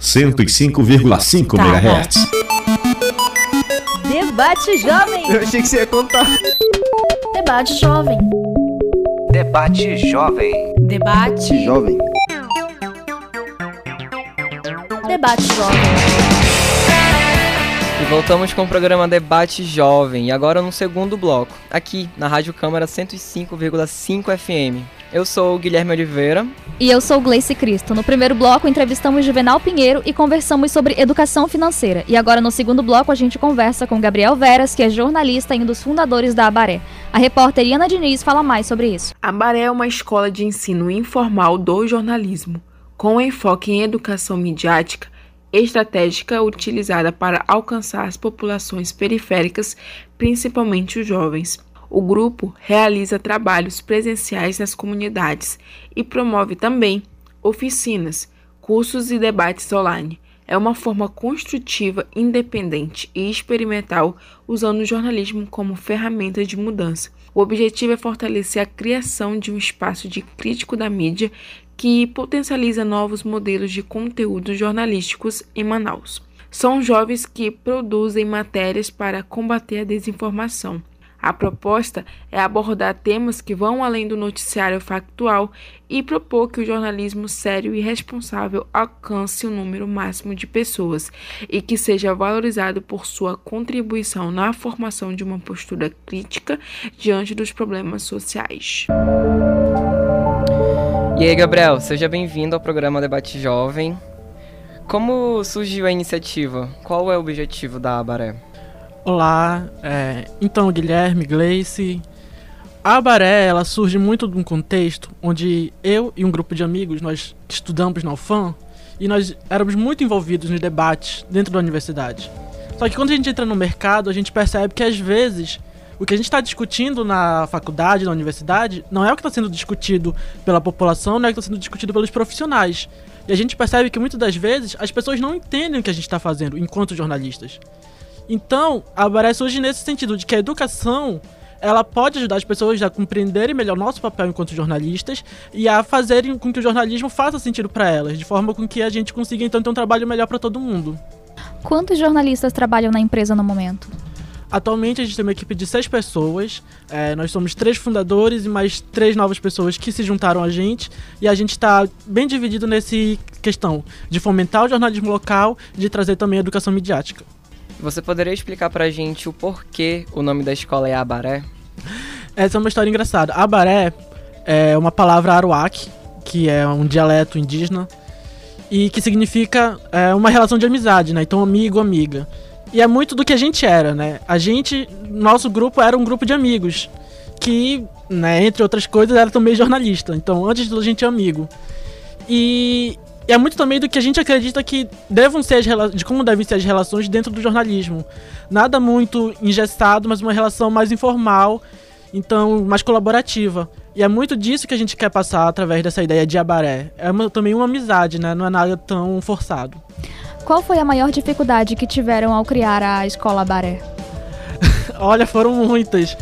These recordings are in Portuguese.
105,5 Tá MHz. Debate Jovem. Eu achei que você ia contar. Debate Jovem. Debate Jovem. Debate. Jovem. Debate Jovem. E voltamos com o programa Debate Jovem, e agora no segundo bloco, aqui na Rádio Câmara 105,5 FM. Eu sou o Guilherme Oliveira. E eu sou Gleice Cristo. No primeiro bloco, entrevistamos Juvenal Pinheiro e conversamos sobre educação financeira. E agora, no segundo bloco, a gente conversa com Gabriel Veras, que é jornalista e um dos fundadores da Abaré. A repórter Iana Diniz fala mais sobre isso. A Baré é uma escola de ensino informal do jornalismo, com enfoque em educação midiática estratégica utilizada para alcançar as populações periféricas, principalmente os jovens. O grupo realiza trabalhos presenciais nas comunidades e promove também oficinas, cursos e debates online. É uma forma construtiva, independente e experimental, usando o jornalismo como ferramenta de mudança. O objetivo é fortalecer a criação de um espaço de crítico da mídia que potencializa novos modelos de conteúdos jornalísticos em Manaus. São jovens que produzem matérias para combater a desinformação. A proposta é abordar temas que vão além do noticiário factual e propor que o jornalismo sério e responsável alcance o um número máximo de pessoas e que seja valorizado por sua contribuição na formação de uma postura crítica diante dos problemas sociais. E aí, Gabriel, seja bem-vindo ao programa Debate Jovem. Como surgiu a iniciativa? Qual é o objetivo da Abaré? Olá, é, então Guilherme, Gleice. A Abaré, ela surge muito de um contexto onde eu e um grupo de amigos, nós estudamos na UFAM, e nós éramos muito envolvidos nos debates dentro da universidade. Só que quando a gente entra no mercado, a gente percebe que às vezes o que a gente está discutindo na faculdade, na universidade, não é o que está sendo discutido pela população, não é o que está sendo discutido pelos profissionais. E a gente percebe que muitas das vezes as pessoas não entendem o que a gente está fazendo enquanto jornalistas. Então, a Baré surge nesse sentido de que a educação ela pode ajudar as pessoas a compreenderem melhor nosso papel enquanto jornalistas e a fazerem com que o jornalismo faça sentido para elas, de forma com que a gente consiga então ter um trabalho melhor para todo mundo. Quantos jornalistas trabalham na empresa no momento? Atualmente a gente tem uma equipe de seis pessoas. É, nós somos três fundadores e mais três novas pessoas que se juntaram a gente. E a gente está bem dividido nesse questão de fomentar o jornalismo local e de trazer também a educação midiática. Você poderia explicar pra gente o porquê o nome da escola é Abaré? Essa é uma história engraçada. Abaré é uma palavra aruac, que é um dialeto indígena, e que significa é, uma relação de amizade, né? Então, amigo, amiga. E é muito do que a gente era, né? A gente, nosso grupo era um grupo de amigos que, né, entre outras coisas, era também jornalista. Então, antes de a gente é amigo. E é muito também do que a gente acredita que devam ser as de como devem ser as relações dentro do jornalismo. Nada muito engessado, mas uma relação mais informal, então mais colaborativa. E é muito disso que a gente quer passar através dessa ideia de abaré. É uma, também uma amizade, né? Não é nada tão forçado. Qual foi a maior dificuldade que tiveram ao criar a escola Baré? Olha, foram muitas.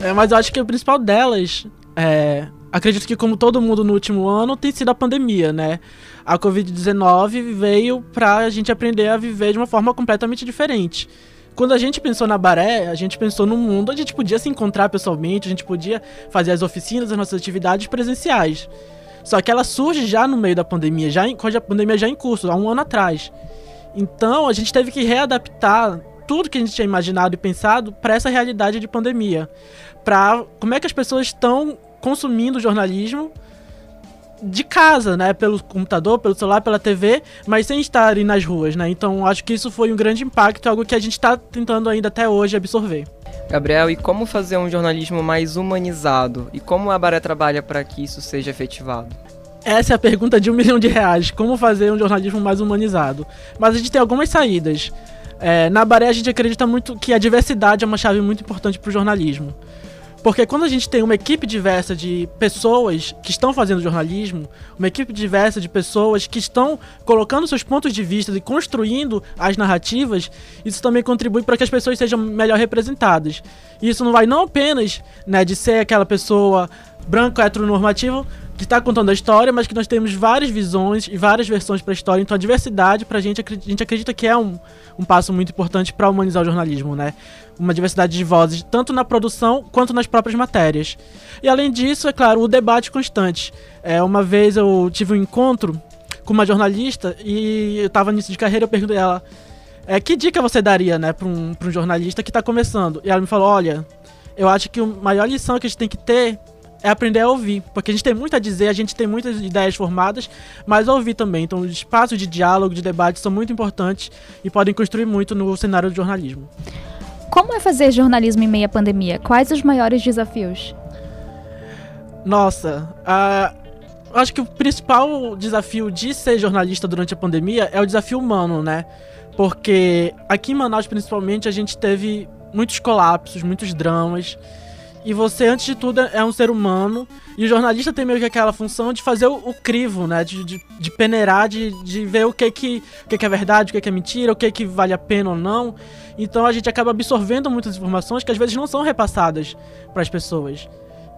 É, mas eu acho que a principal delas, é, acredito que como todo mundo no último ano, tem sido a pandemia, né? A Covid-19 veio pra a gente aprender a viver de uma forma completamente diferente. Quando a gente pensou na Baré, a gente pensou num mundo onde a gente podia se encontrar pessoalmente, a gente podia fazer as oficinas, as nossas atividades presenciais. Só que ela surge já no meio da pandemia, já em, com a pandemia já em curso, há um ano atrás. Então a gente teve que readaptar tudo que a gente tinha imaginado e pensado para essa realidade de pandemia. Para como é que as pessoas estão consumindo jornalismo de casa, né, pelo computador, pelo celular, pela TV, mas sem estarem nas ruas, né? Então acho que isso foi um grande impacto, algo que a gente está tentando ainda até hoje absorver. Gabriel, e como fazer um jornalismo mais humanizado? E como a Baré trabalha para que isso seja efetivado? Essa é a pergunta de um milhão de reais. Como fazer um jornalismo mais humanizado? Mas a gente tem algumas saídas. É, na Baré a gente acredita muito que a diversidade é uma chave muito importante para o jornalismo. Porque quando a gente tem uma equipe diversa de pessoas que estão fazendo jornalismo, uma equipe diversa de pessoas que estão colocando seus pontos de vista e construindo as narrativas, isso também contribui para que as pessoas sejam melhor representadas. E isso não vai não apenas né, de ser aquela pessoa branco heteronormativo que está contando a história, mas que nós temos várias visões e várias versões para a história. Então a diversidade, para a gente, a gente acredita que é um, um passo muito importante para humanizar o jornalismo, né? Uma diversidade de vozes, tanto na produção quanto nas próprias matérias. E além disso, é claro, o debate constante. É, uma vez eu tive um encontro com uma jornalista e eu estava nisso de carreira, eu perguntei a ela é, que dica você daria, né, para um, um jornalista que está começando? E ela me falou, olha, eu acho que a maior lição que a gente tem que ter é aprender a ouvir, porque a gente tem muito a dizer, a gente tem muitas ideias formadas, mas ouvir também. Então, os espaços de diálogo, de debate são muito importantes e podem construir muito no cenário do jornalismo. Como é fazer jornalismo em meio à pandemia? Quais os maiores desafios? Nossa, uh, acho que o principal desafio de ser jornalista durante a pandemia é o desafio humano, né? Porque aqui em Manaus, principalmente, a gente teve muitos colapsos, muitos dramas. E você, antes de tudo, é um ser humano. E o jornalista tem meio que aquela função de fazer o, o crivo, né? De, de, de, peneirar, de, de ver o que, que, o que, que é verdade, o que, que é mentira, o que, que vale a pena ou não. Então a gente acaba absorvendo muitas informações que às vezes não são repassadas para as pessoas.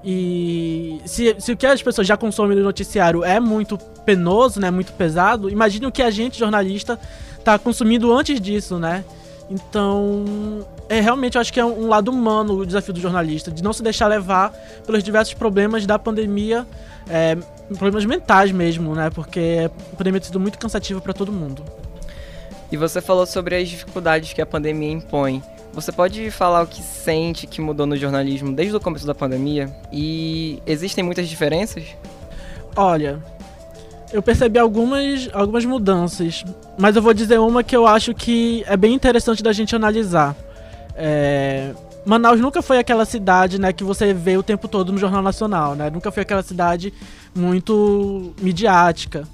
E se, se o que as pessoas já consomem no noticiário é muito penoso, né? Muito pesado, imagine o que a gente, jornalista, tá consumindo antes disso, né? Então, é realmente eu acho que é um lado humano o desafio do jornalista, de não se deixar levar pelos diversos problemas da pandemia, é, problemas mentais mesmo, né? Porque a pandemia tem sido muito cansativa para todo mundo. E você falou sobre as dificuldades que a pandemia impõe. Você pode falar o que sente que mudou no jornalismo desde o começo da pandemia? E existem muitas diferenças? Olha, eu percebi algumas, algumas mudanças, mas eu vou dizer uma que eu acho que é bem interessante da gente analisar. É, Manaus nunca foi aquela cidade, né, que você vê o tempo todo no Jornal Nacional, né? Nunca foi aquela cidade muito midiática.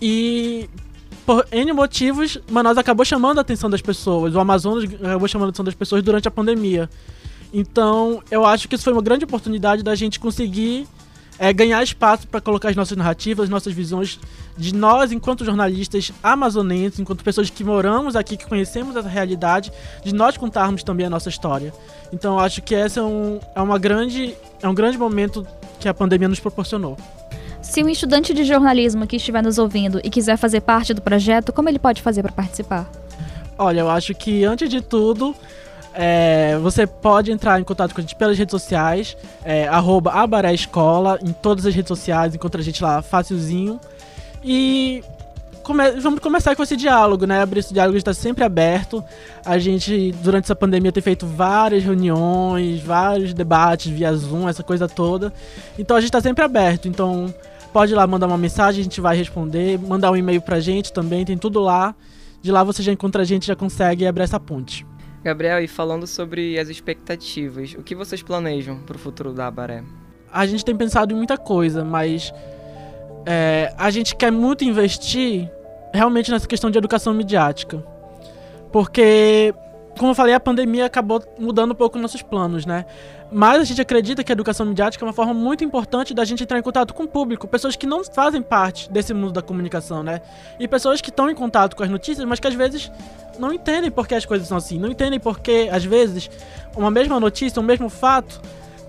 E por N motivos, Manaus acabou chamando a atenção das pessoas. O Amazonas acabou chamando a atenção das pessoas durante a pandemia. Então, eu acho que isso foi uma grande oportunidade da gente conseguir é, ganhar espaço para colocar as nossas narrativas, as nossas visões de nós, enquanto jornalistas amazonenses, enquanto pessoas que moramos aqui, que conhecemos essa realidade, de nós contarmos também a nossa história. Então, acho que esse é um, é uma grande, é um grande momento que a pandemia nos proporcionou. Se um estudante de jornalismo que estiver nos ouvindo e quiser fazer parte do projeto, como ele pode fazer para participar? Olha, eu acho que antes de tudo, é, você pode entrar em contato com a gente pelas redes sociais, é, Abaré Escola, em todas as redes sociais, encontra a gente lá facilzinho. E come vamos começar com esse diálogo, né? Abrir esse diálogo está sempre aberto. A gente, durante essa pandemia, tem feito várias reuniões, vários debates via Zoom, essa coisa toda. Então a gente está sempre aberto. Então pode ir lá mandar uma mensagem, a gente vai responder, mandar um e-mail pra gente também, tem tudo lá. De lá você já encontra a gente, já consegue abrir essa ponte. Gabriel, e falando sobre as expectativas, o que vocês planejam para o futuro da Abaré? A gente tem pensado em muita coisa, mas é, a gente quer muito investir realmente nessa questão de educação midiática. Porque, como eu falei, a pandemia acabou mudando um pouco nossos planos, né? Mas a gente acredita que a educação midiática é uma forma muito importante da gente entrar em contato com o público, pessoas que não fazem parte desse mundo da comunicação, né? E pessoas que estão em contato com as notícias, mas que às vezes não entendem por que as coisas são assim. Não entendem porque, às vezes, uma mesma notícia, um mesmo fato,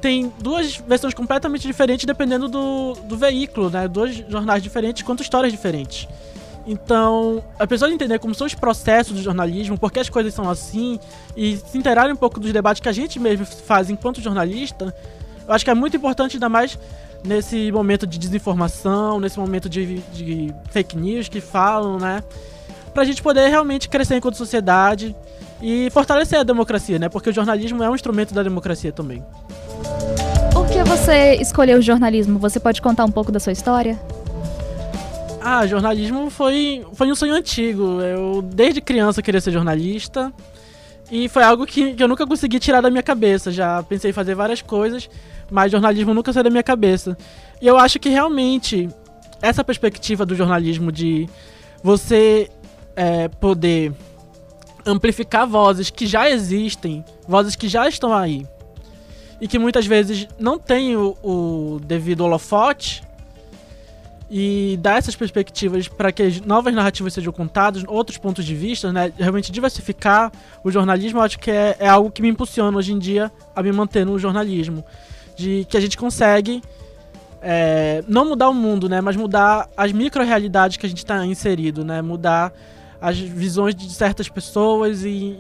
tem duas versões completamente diferentes dependendo do, do veículo, né? Dois jornais diferentes, quanto histórias diferentes. Então, a pessoa entender como são os processos do jornalismo, por que as coisas são assim, e se interarem um pouco dos debates que a gente mesmo faz enquanto jornalista, eu acho que é muito importante, ainda mais nesse momento de desinformação, nesse momento de, de fake news que falam, né? pra gente poder realmente crescer enquanto sociedade e fortalecer a democracia, né? Porque o jornalismo é um instrumento da democracia também. Por que você escolheu o jornalismo? Você pode contar um pouco da sua história? Ah, jornalismo foi, foi um sonho antigo. Eu, desde criança, queria ser jornalista. E foi algo que, que eu nunca consegui tirar da minha cabeça. Já pensei em fazer várias coisas, mas jornalismo nunca saiu da minha cabeça. E eu acho que realmente essa perspectiva do jornalismo de você é, poder amplificar vozes que já existem, vozes que já estão aí, e que muitas vezes não têm o, o devido holofote, e dar essas perspectivas para que novas narrativas sejam contadas, outros pontos de vista, né? Realmente diversificar o jornalismo, eu acho que é, é algo que me impulsiona hoje em dia a me manter no jornalismo. De que a gente consegue é, não mudar o mundo, né? Mas mudar as micro-realidades que a gente está inserido, né? Mudar as visões de certas pessoas e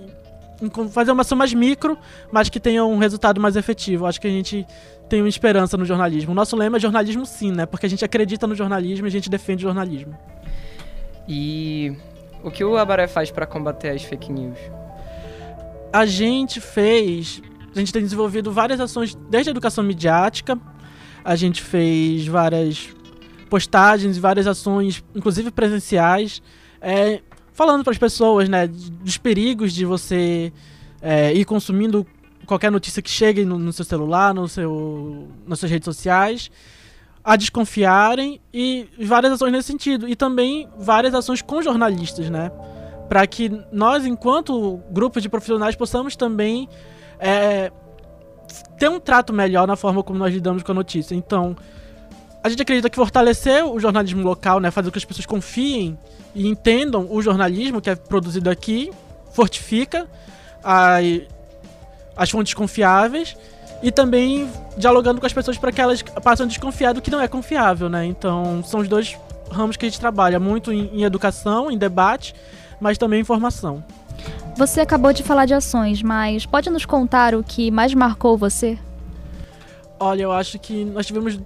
fazer uma ação mais micro, mas que tenha um resultado mais efetivo. Acho que a gente tem uma esperança no jornalismo. O nosso lema é jornalismo sim, né? Porque a gente acredita no jornalismo e a gente defende o jornalismo. E o que o Abaré faz para combater as fake news? A gente fez, a gente tem desenvolvido várias ações desde a educação midiática. A gente fez várias postagens, várias ações, inclusive presenciais, é, falando para as pessoas, né, dos perigos de você é, ir consumindo qualquer notícia que chegue no, no, seu celular, no seu, nas suas redes sociais, a desconfiarem e várias ações nesse sentido. E também várias ações com jornalistas, né? Para que nós, enquanto grupo de profissionais, possamos também é, ter um trato melhor na forma como nós lidamos com a notícia. Então, a gente acredita que fortalecer o jornalismo local, né, fazer com que as pessoas confiem e entendam o jornalismo que é produzido aqui, fortifica a, as fontes confiáveis e também dialogando com as pessoas para que elas passem a desconfiar do que não é confiável, né? Então, são os dois ramos que a gente trabalha, muito em, em educação, em debate, mas também em formação. Você acabou de falar de ações, mas pode nos contar o que mais marcou você? Olha, eu acho que nós tivemos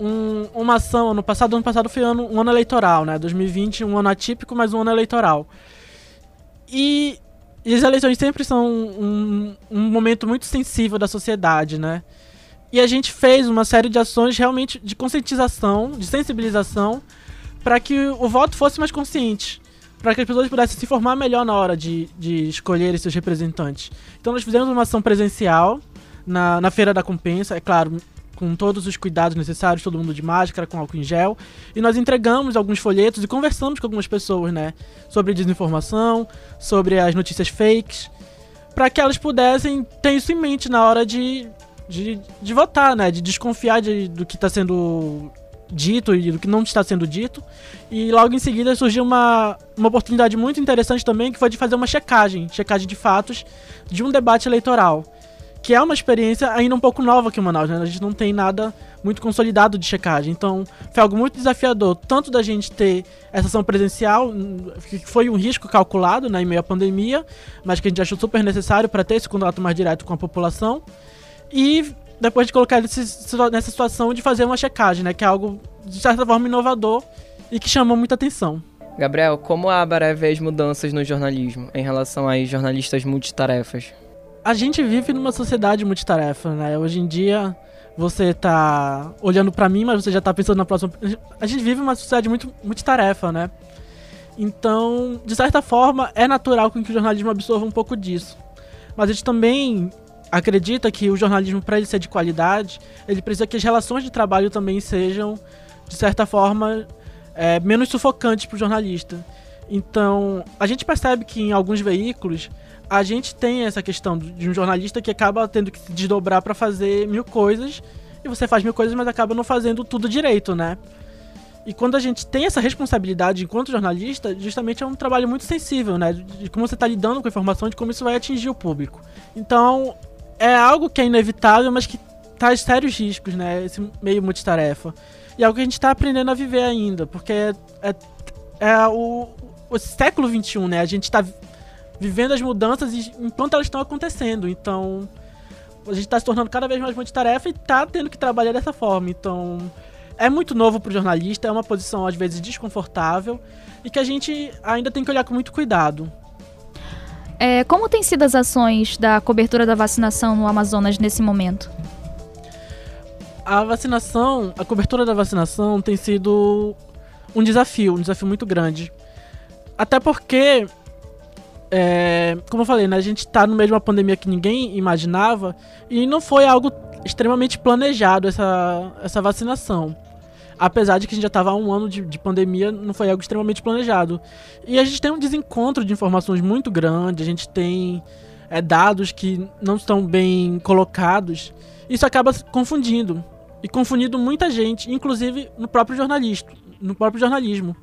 um, uma ação ano passado. Ano passado foi ano, um ano eleitoral, né? 2020, um ano atípico, mas um ano eleitoral. E, e as eleições sempre são um, um momento muito sensível da sociedade, né? E a gente fez uma série de ações realmente de conscientização, de sensibilização, para que o voto fosse mais consciente, para que as pessoas pudessem se informar melhor na hora de, de escolher seus representantes. Então nós fizemos uma ação presencial na, na Feira da Compensa, é claro, com todos os cuidados necessários, todo mundo de máscara, com álcool em gel. E nós entregamos alguns folhetos e conversamos com algumas pessoas, né? Sobre desinformação, sobre as notícias fakes, para que elas pudessem ter isso em mente na hora de, de, de votar, né? De desconfiar de, do que está sendo dito e do que não está sendo dito. E logo em seguida surgiu uma, uma oportunidade muito interessante também, que foi de fazer uma checagem, checagem de fatos de um debate eleitoral que é uma experiência ainda um pouco nova aqui em Manaus, né? A gente não tem nada muito consolidado de checagem. Então, foi algo muito desafiador, tanto da gente ter essa ação presencial, que foi um risco calculado né, em meio à pandemia, mas que a gente achou super necessário para ter esse contato mais direto com a população. E depois de colocar ele nessa situação de fazer uma checagem, né? Que é algo, de certa forma, inovador e que chamou muita atenção. Gabriel, como a Abaré vê as mudanças no jornalismo em relação às jornalistas multitarefas? A gente vive numa sociedade multitarefa, né? Hoje em dia você tá olhando para mim, mas você já tá pensando na próxima. A gente vive uma sociedade muito multitarefa, né? Então, de certa forma, é natural que o jornalismo absorva um pouco disso. Mas a gente também acredita que o jornalismo, para ele ser de qualidade, ele precisa que as relações de trabalho também sejam, de certa forma, é, menos sufocantes para o jornalista. Então, a gente percebe que em alguns veículos a gente tem essa questão de um jornalista que acaba tendo que se desdobrar para fazer mil coisas e você faz mil coisas, mas acaba não fazendo tudo direito, né? E quando a gente tem essa responsabilidade enquanto jornalista, justamente é um trabalho muito sensível, né? De como você está lidando com a informação, de como isso vai atingir o público. Então, é algo que é inevitável, mas que traz sérios riscos, né? Esse meio multitarefa. E é algo que a gente está aprendendo a viver ainda, porque é, é, é o, o século XXI, né? A gente está vivendo as mudanças enquanto elas estão acontecendo. Então, a gente está se tornando cada vez mais multitarefa e está tendo que trabalhar dessa forma. Então, é muito novo para o jornalista, é uma posição às vezes desconfortável e que a gente ainda tem que olhar com muito cuidado. É, como têm sido as ações da cobertura da vacinação no Amazonas nesse momento? A vacinação, a cobertura da vacinação tem sido um desafio, um desafio muito grande. Até porque é, como eu falei, né, a gente tá no uma pandemia que ninguém imaginava e não foi algo extremamente planejado essa, essa vacinação. Apesar de que a gente já estava há um ano de, de, pandemia, não foi algo extremamente planejado. E a gente tem um desencontro de informações muito grande, a gente tem é, dados que não estão bem colocados. Isso acaba confundindo. E confundindo muita gente, inclusive no próprio jornalista, no próprio jornalismo.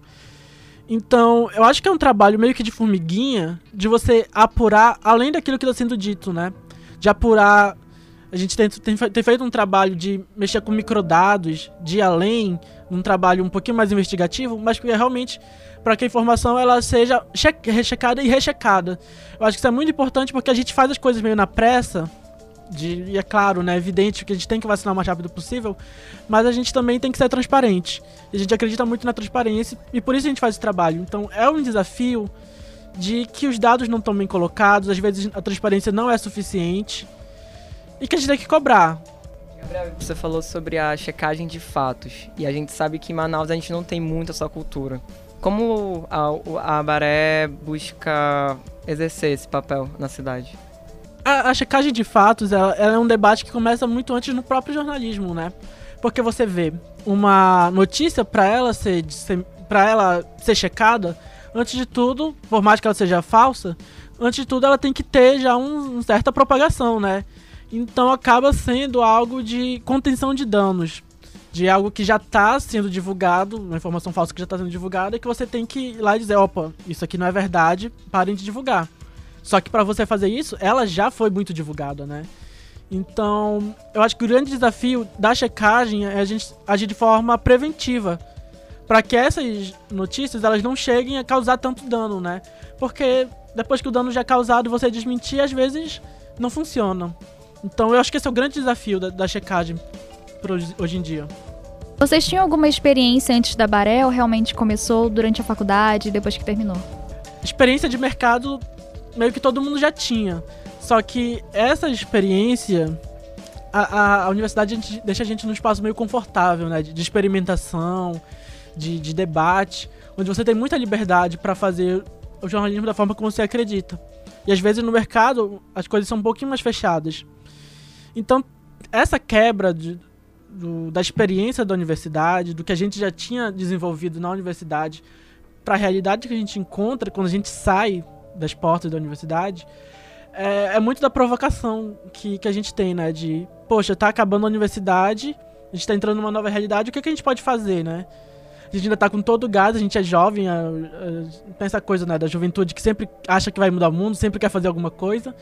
Então, eu acho que é um trabalho meio que de formiguinha de você apurar além daquilo que está sendo dito, né? De apurar A gente tem, tem, tem feito um trabalho de mexer com microdados, de ir além, um trabalho um pouquinho mais investigativo, mas que é realmente para que a informação ela seja rechecada e rechecada. Eu acho que isso é muito importante porque a gente faz as coisas meio na pressa, de, e é claro, né, é evidente que a gente tem que vacinar o mais rápido possível, mas a gente também tem que ser transparente. A gente acredita muito na transparência e por isso a gente faz esse trabalho. Então é um desafio de que os dados não estão bem colocados, às vezes a transparência não é suficiente e que a gente tem que cobrar. Gabriel, você falou sobre a checagem de fatos e a gente sabe que em Manaus a gente não tem muito essa cultura. Como a, a Baré busca exercer esse papel na cidade? A, checagem de fatos ela, ela é um debate que começa muito antes no próprio jornalismo, né? Porque você vê uma notícia para ela ser, para ela ser checada, antes de tudo, por mais que ela seja falsa, antes de tudo ela tem que ter já um, uma certa propagação, né? Então acaba sendo algo de contenção de danos. De algo que já está sendo divulgado, uma informação falsa que já está sendo divulgada, e que você tem que ir lá e dizer, opa, isso aqui não é verdade, parem de divulgar. Só que para você fazer isso, ela já foi muito divulgada, né? Então, eu acho que o grande desafio da checagem é a gente agir de forma preventiva para que essas notícias elas não cheguem a causar tanto dano, né? Porque depois que o dano já é causado, você desmentir às vezes não funciona. Então eu acho que esse é o grande desafio da, da checagem hoje em dia. Vocês tinham alguma experiência antes da Baré ou realmente começou durante a faculdade depois que terminou? Experiência de mercado meio que todo mundo já tinha. Só que essa experiência, a, a, a universidade a deixa a gente num espaço meio confortável, né? De, de experimentação, de, de debate, onde você tem muita liberdade para fazer o jornalismo da forma como você acredita. E às vezes no mercado as coisas são um pouquinho mais fechadas. Então, essa quebra de, do, da experiência da universidade, do que a gente já tinha desenvolvido na universidade, para a realidade que a gente encontra quando a gente sai das portas da universidade, é, é, muito da provocação que, que a gente tem, né? De, poxa, tá acabando a universidade, a gente tá entrando numa nova realidade, o que, que a gente pode fazer, né? A gente ainda tá com todo o gás, a gente é jovem, a, a, tem essa coisa né, da juventude que sempre acha que vai mudar o mundo, sempre quer fazer alguma coisa.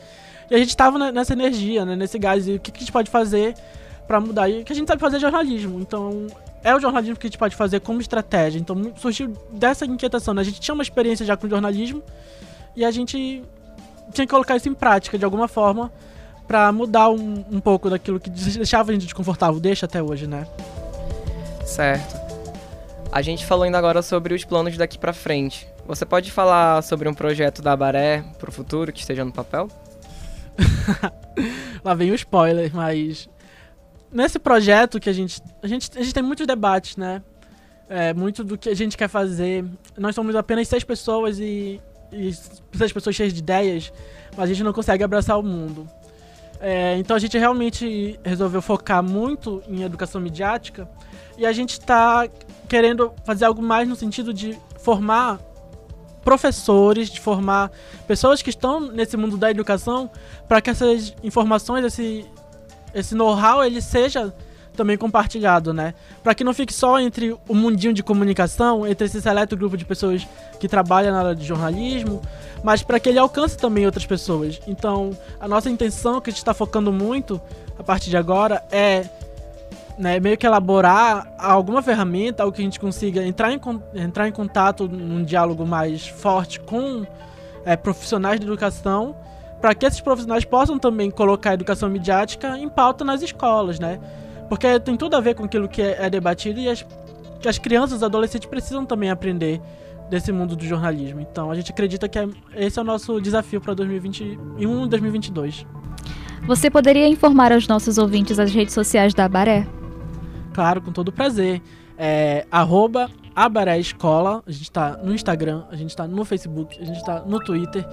E a gente tava nessa energia, né, nesse gás, e o que, que a gente pode fazer para mudar? E o que a gente sabe fazer é jornalismo. Então, é o jornalismo que a gente pode fazer como estratégia. Então, surgiu dessa inquietação, né? A gente tinha uma experiência já com jornalismo e a gente tinha que colocar isso em prática de alguma forma para mudar um, um pouco daquilo que deixava a gente desconfortável, deixa até hoje, né? Certo. A gente falou ainda agora sobre os planos daqui para frente. Você pode falar sobre um projeto da Baré pro futuro que esteja no papel? Lá vem o spoiler, mas nesse projeto que a gente a gente a gente tem muitos debates, né? É, muito do que a gente quer fazer. Nós somos apenas seis pessoas e, e seis pessoas cheias de ideias, mas a gente não consegue abraçar o mundo. É, então a gente realmente resolveu focar muito em educação midiática e a gente está querendo fazer algo mais no sentido de formar professores, de formar pessoas que estão nesse mundo da educação para que essas informações, esse, esse know-how, ele seja também compartilhado, né? Para que não fique só entre o mundinho de comunicação, entre esse seleto grupo de pessoas que trabalham na área de jornalismo, mas para que ele alcance também outras pessoas. Então, a nossa intenção, que a gente está focando muito a partir de agora, é né, meio que elaborar alguma ferramenta, algo que a gente consiga entrar em, entrar em contato num diálogo mais forte com é, profissionais de educação, para que esses profissionais possam também colocar a educação midiática em pauta nas escolas, né? Porque tem tudo a ver com aquilo que é, é debatido e as, que as crianças e adolescentes precisam também aprender desse mundo do jornalismo. Então a gente acredita que é, esse é o nosso desafio para 2021 e 2022. Você poderia informar aos nossos ouvintes as redes sociais da Baré? Claro, com todo prazer. É, arroba Abaré Escola. A gente está no Instagram, a gente está no Facebook, a gente está no Twitter.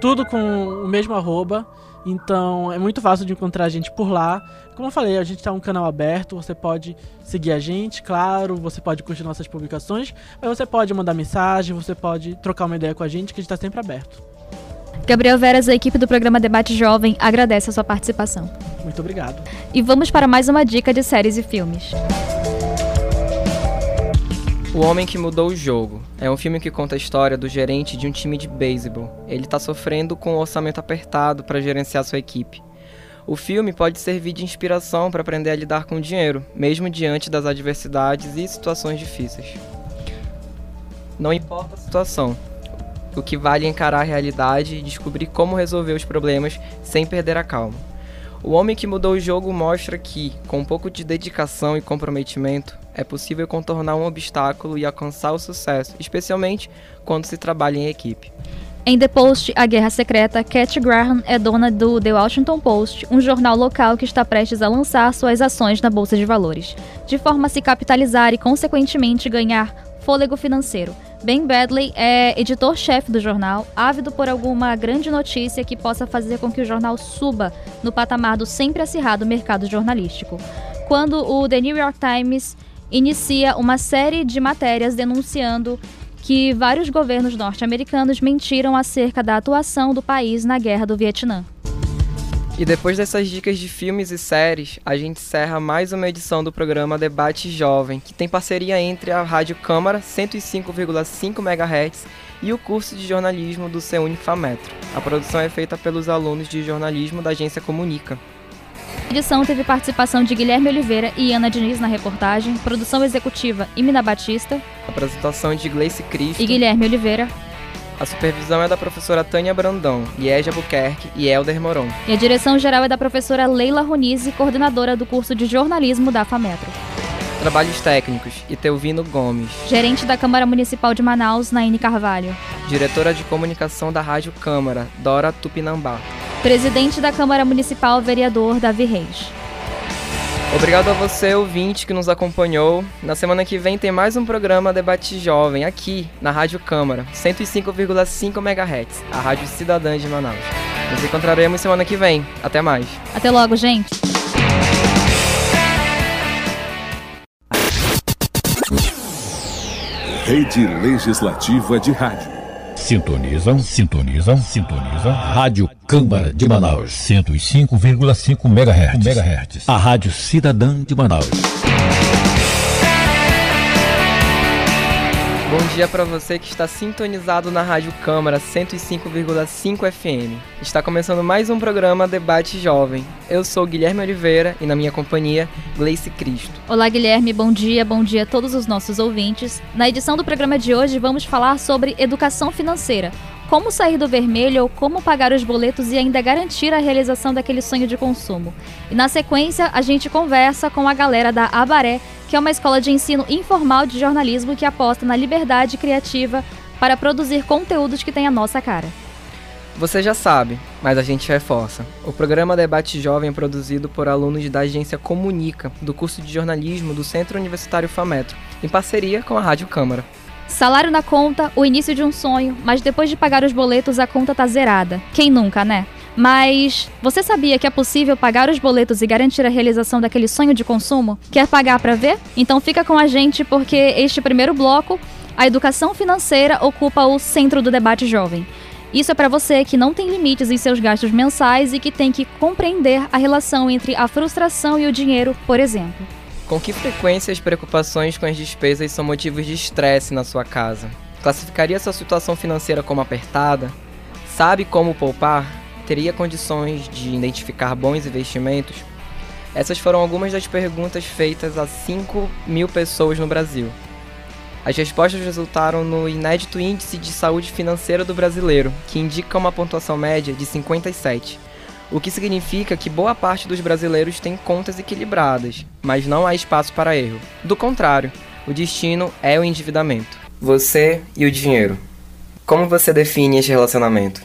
Tudo com o mesmo arroba. Então é muito fácil de encontrar a gente por lá. Como eu falei, a gente está um canal aberto, você pode seguir a gente, claro, você pode curtir nossas publicações, mas você pode mandar mensagem, você pode trocar uma ideia com a gente, que a gente está sempre aberto. Gabriel Veras, a equipe do programa Debate Jovem, agradece a sua participação. Muito obrigado. E vamos para mais uma dica de séries e filmes. O Homem que Mudou o Jogo é um filme que conta a história do gerente de um time de beisebol. Ele está sofrendo com um orçamento apertado para gerenciar sua equipe. O filme pode servir de inspiração para aprender a lidar com o dinheiro, mesmo diante das adversidades e situações difíceis. Não importa a situação, o que vale é encarar a realidade e descobrir como resolver os problemas sem perder a calma. O homem que mudou o jogo mostra que, com um pouco de dedicação e comprometimento, é possível contornar um obstáculo e alcançar o sucesso, especialmente quando se trabalha em equipe. Em The Post, A Guerra Secreta, Cat Graham é dona do The Washington Post, um jornal local que está prestes a lançar suas ações na Bolsa de Valores, de forma a se capitalizar e, consequentemente, ganhar fôlego financeiro. Ben Bradley é editor-chefe do jornal, ávido por alguma grande notícia que possa fazer com que o jornal suba no patamar do sempre acirrado mercado jornalístico. Quando o The New York Times inicia uma série de matérias denunciando que vários governos norte-americanos mentiram acerca da atuação do país na guerra do Vietnã. E depois dessas dicas de filmes e séries, a gente encerra mais uma edição do programa Debate Jovem, que tem parceria entre a Rádio Câmara 105,5 MHz e o curso de jornalismo do Ceunifametro. A produção é feita pelos alunos de jornalismo da agência Comunica. A edição teve participação de Guilherme Oliveira e Ana Diniz na reportagem, produção executiva Imina Batista, apresentação de Gleice Cristo e Guilherme Oliveira, a supervisão é da professora Tânia Brandão, Liege Buquerque e Helder Moron. E a direção geral é da professora Leila Ronise, coordenadora do curso de jornalismo da FAMetro. Trabalhos técnicos, Itelvino Gomes. Gerente da Câmara Municipal de Manaus, Naine Carvalho. Diretora de Comunicação da Rádio Câmara, Dora Tupinambá. Presidente da Câmara Municipal, vereador Davi Reis. Obrigado a você, ouvinte, que nos acompanhou. Na semana que vem tem mais um programa Debate Jovem, aqui na Rádio Câmara, 105,5 MHz, a Rádio Cidadã de Manaus. Nos encontraremos semana que vem. Até mais. Até logo, gente. Rede Legislativa de Rádio. Sintonizam, sintonizam, sintonizam. Rádio Câmara de Manaus. 105,5 MHz. MHz. A Rádio Cidadã de Manaus. Dia para você que está sintonizado na Rádio Câmara 105,5 FM. Está começando mais um programa Debate Jovem. Eu sou Guilherme Oliveira e na minha companhia Gleice Cristo. Olá Guilherme, bom dia, bom dia a todos os nossos ouvintes. Na edição do programa de hoje vamos falar sobre educação financeira. Como sair do vermelho ou como pagar os boletos e ainda garantir a realização daquele sonho de consumo. E na sequência, a gente conversa com a galera da Abaré, que é uma escola de ensino informal de jornalismo que aposta na liberdade criativa para produzir conteúdos que têm a nossa cara. Você já sabe, mas a gente reforça. O programa Debate Jovem é produzido por alunos da agência Comunica, do curso de jornalismo do Centro Universitário FAMetro, em parceria com a Rádio Câmara. Salário na conta, o início de um sonho, mas depois de pagar os boletos a conta tá zerada. Quem nunca, né? Mas você sabia que é possível pagar os boletos e garantir a realização daquele sonho de consumo? Quer pagar para ver? Então fica com a gente porque este primeiro bloco, a educação financeira ocupa o centro do debate jovem. Isso é para você que não tem limites em seus gastos mensais e que tem que compreender a relação entre a frustração e o dinheiro, por exemplo. Com que frequência as preocupações com as despesas são motivos de estresse na sua casa? Classificaria sua situação financeira como apertada? Sabe como poupar? Teria condições de identificar bons investimentos? Essas foram algumas das perguntas feitas a 5 mil pessoas no Brasil. As respostas resultaram no inédito Índice de Saúde Financeira do Brasileiro, que indica uma pontuação média de 57 o que significa que boa parte dos brasileiros tem contas equilibradas, mas não há espaço para erro. Do contrário, o destino é o endividamento. Você e o dinheiro. Como você define este relacionamento?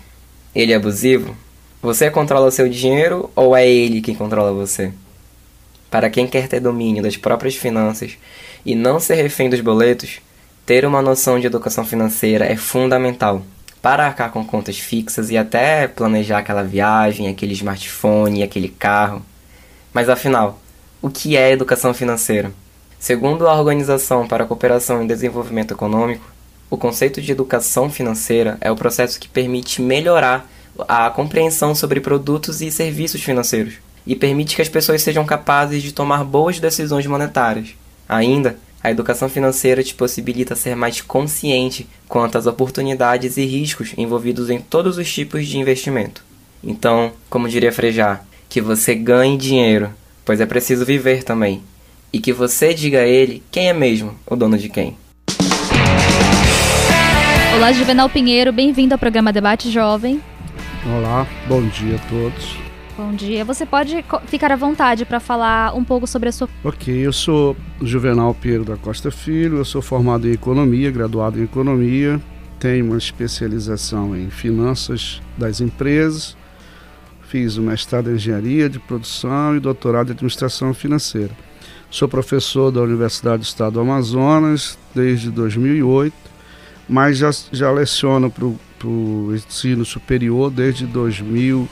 Ele é abusivo? Você controla seu dinheiro ou é ele quem controla você? Para quem quer ter domínio das próprias finanças e não ser refém dos boletos, ter uma noção de educação financeira é fundamental para arcar com contas fixas e até planejar aquela viagem, aquele smartphone, aquele carro. Mas afinal, o que é educação financeira? Segundo a Organização para a Cooperação e Desenvolvimento Econômico, o conceito de educação financeira é o processo que permite melhorar a compreensão sobre produtos e serviços financeiros e permite que as pessoas sejam capazes de tomar boas decisões monetárias. Ainda, a educação financeira te possibilita ser mais consciente quanto às oportunidades e riscos envolvidos em todos os tipos de investimento. Então, como diria Frejá, que você ganhe dinheiro, pois é preciso viver também. E que você diga a ele quem é mesmo o dono de quem. Olá, Juvenal Pinheiro, bem-vindo ao programa Debate Jovem. Olá, bom dia a todos. Bom dia. Você pode ficar à vontade para falar um pouco sobre a sua. Ok, eu sou Juvenal Pinheiro da Costa Filho, eu sou formado em Economia, graduado em Economia, tenho uma especialização em Finanças das Empresas, fiz o mestrado em Engenharia de Produção e doutorado em Administração Financeira. Sou professor da Universidade do Estado do Amazonas desde 2008, mas já, já leciono para o ensino superior desde 2000,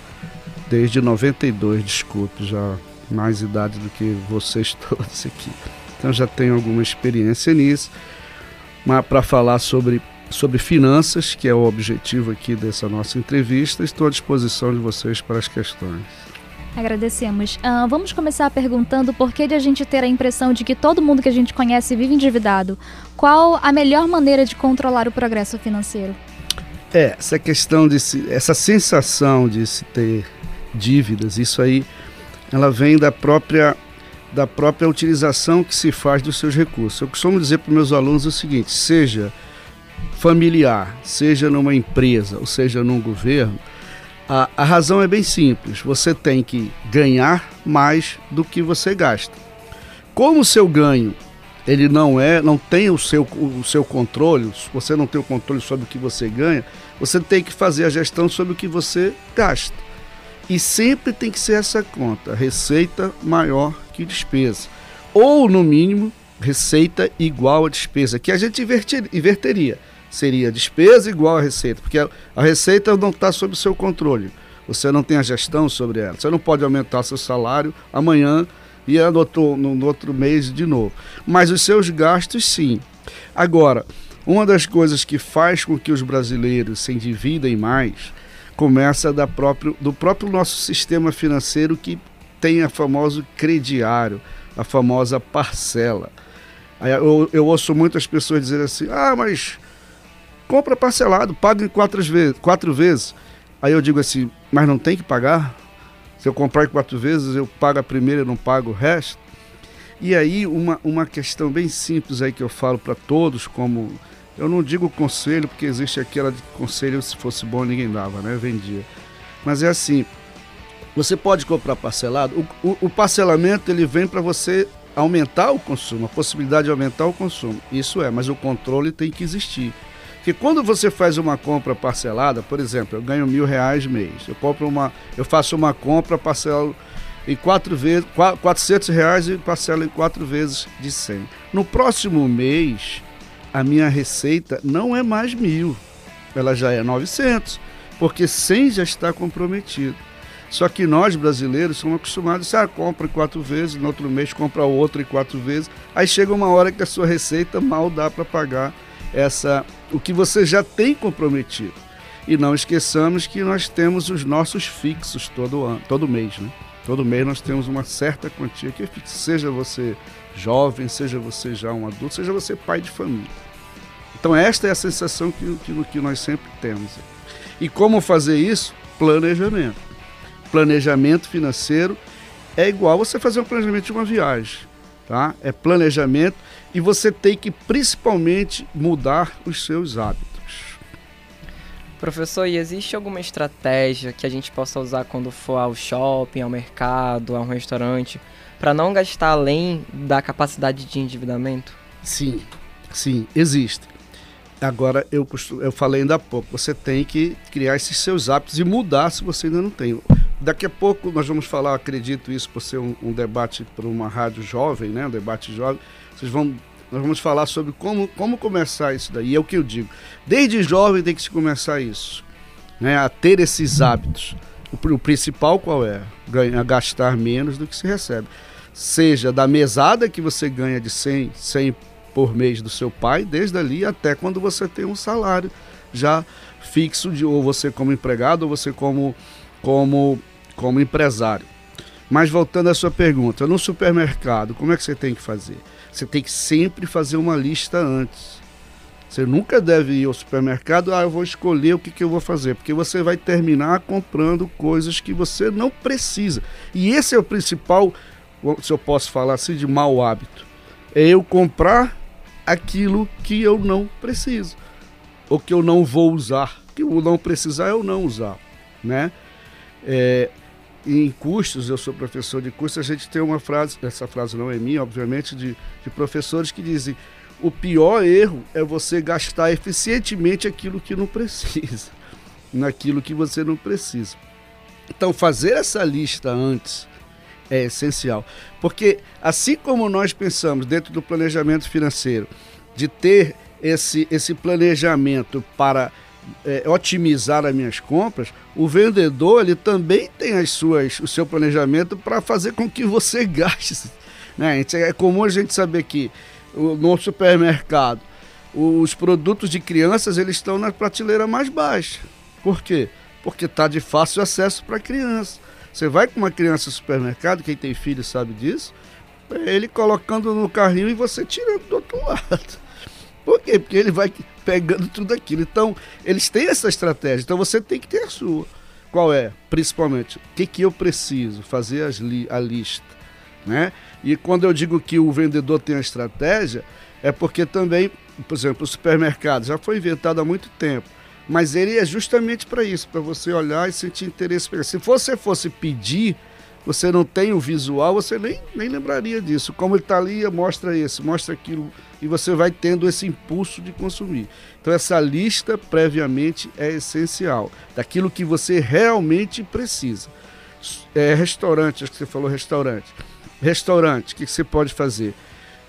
desde 92, desculpe, já mais idade do que vocês todos aqui. Então já tenho alguma experiência nisso. Mas para falar sobre, sobre finanças, que é o objetivo aqui dessa nossa entrevista, estou à disposição de vocês para as questões. Agradecemos. Ah, vamos começar perguntando por que de a gente ter a impressão de que todo mundo que a gente conhece vive endividado. Qual a melhor maneira de controlar o progresso financeiro? É, essa questão de se, essa sensação de se ter dívidas, isso aí, ela vem da própria da própria utilização que se faz dos seus recursos. Eu costumo dizer para meus alunos o seguinte: seja familiar, seja numa empresa, ou seja num governo, a, a razão é bem simples. Você tem que ganhar mais do que você gasta. Como o seu ganho ele não é, não tem o seu, o seu controle, você não tem o controle sobre o que você ganha, você tem que fazer a gestão sobre o que você gasta. E sempre tem que ser essa conta, receita maior que despesa. Ou, no mínimo, receita igual a despesa, que a gente inverteria. Seria despesa igual a receita, porque a, receita não está sob o seu controle. Você não tem a gestão sobre ela. Você não pode aumentar seu salário amanhã e no outro, no outro mês de novo. Mas os seus gastos, sim. Agora, uma das coisas que faz com que os brasileiros se endividem mais começa da próprio, do próprio nosso sistema financeiro que tem a famoso crediário, a famosa parcela. Eu, eu ouço muitas pessoas dizerem assim: ah, mas compra parcelado, paga em quatro vezes, quatro vezes. Aí eu digo assim: mas não tem que pagar? Se eu comprar em quatro vezes, eu pago a primeira e não pago o resto? E aí, uma, uma questão bem simples aí que eu falo para todos, como eu não digo conselho, porque existe aquela de conselho, se fosse bom, ninguém dava, né? Vendia. Mas é assim, você pode comprar parcelado. O, o, o parcelamento, ele vem para você aumentar o consumo, a possibilidade de aumentar o consumo. Isso é, mas o controle tem que existir. Porque quando você faz uma compra parcelada, por exemplo, eu ganho mil reais mês, eu compro uma, eu faço uma compra, parcelo em quatro vezes, 400 reais e parcelo em quatro vezes de 100. No próximo mês, a minha receita não é mais mil, ela já é 900, porque 100 já está comprometido. Só que nós brasileiros somos acostumados a ah, compra quatro vezes, no outro mês compra outra e quatro vezes. Aí chega uma hora que a sua receita mal dá para pagar essa o que você já tem comprometido. E não esqueçamos que nós temos os nossos fixos todo ano, todo mês, né? Todo mês nós temos uma certa quantia que é seja você jovem, seja você já um adulto, seja você pai de família. Então esta é a sensação que, que, que nós sempre temos. E como fazer isso? Planejamento. Planejamento financeiro é igual você fazer um planejamento de uma viagem. Tá? É planejamento e você tem que principalmente mudar os seus hábitos. Professor, e existe alguma estratégia que a gente possa usar quando for ao shopping, ao mercado, a um restaurante, para não gastar além da capacidade de endividamento? Sim, sim, existe. Agora, eu, eu falei ainda há pouco, você tem que criar esses seus hábitos e mudar se você ainda não tem. Daqui a pouco nós vamos falar, acredito isso por ser um, um debate para uma rádio jovem, né, um debate jovem, vocês vão nós vamos falar sobre como, como começar isso daí. É o que eu digo. Desde jovem tem que se começar isso. Né? A ter esses hábitos. O, o principal qual é? Ganhar, gastar menos do que se recebe. Seja da mesada que você ganha de 100, 100 por mês do seu pai, desde ali até quando você tem um salário já fixo, de, ou você como empregado, ou você como, como, como empresário. Mas voltando à sua pergunta, no supermercado, como é que você tem que fazer? Você tem que sempre fazer uma lista antes. Você nunca deve ir ao supermercado, ah, eu vou escolher o que, que eu vou fazer, porque você vai terminar comprando coisas que você não precisa. E esse é o principal, se eu posso falar assim, de mau hábito. É eu comprar aquilo que eu não preciso, ou que eu não vou usar. Que o não precisar eu não usar, né? É, em custos, eu sou professor de custos, a gente tem uma frase, essa frase não é minha, obviamente, de, de professores que dizem o pior erro é você gastar eficientemente aquilo que não precisa, naquilo que você não precisa. Então, fazer essa lista antes é essencial, porque assim como nós pensamos dentro do planejamento financeiro de ter esse, esse planejamento para é, otimizar as minhas compras, o vendedor ele também tem as suas, o seu planejamento para fazer com que você gaste. Né? É comum a gente saber que no supermercado os produtos de crianças eles estão na prateleira mais baixa. Por quê? Porque está de fácil acesso para criança. Você vai com uma criança no supermercado, quem tem filho sabe disso, ele colocando no carrinho e você tirando do outro lado. Por quê? Porque ele vai pegando tudo aquilo. Então, eles têm essa estratégia. Então, você tem que ter a sua. Qual é? Principalmente, o que, que eu preciso? Fazer li a lista. Né? E quando eu digo que o vendedor tem a estratégia, é porque também, por exemplo, o supermercado já foi inventado há muito tempo. Mas ele é justamente para isso, para você olhar e sentir interesse. Se você fosse pedir você não tem o visual, você nem, nem lembraria disso. Como ele está ali, mostra isso, mostra aquilo, e você vai tendo esse impulso de consumir. Então, essa lista previamente é essencial, daquilo que você realmente precisa. É, restaurante, acho que você falou restaurante. Restaurante, o que, que você pode fazer?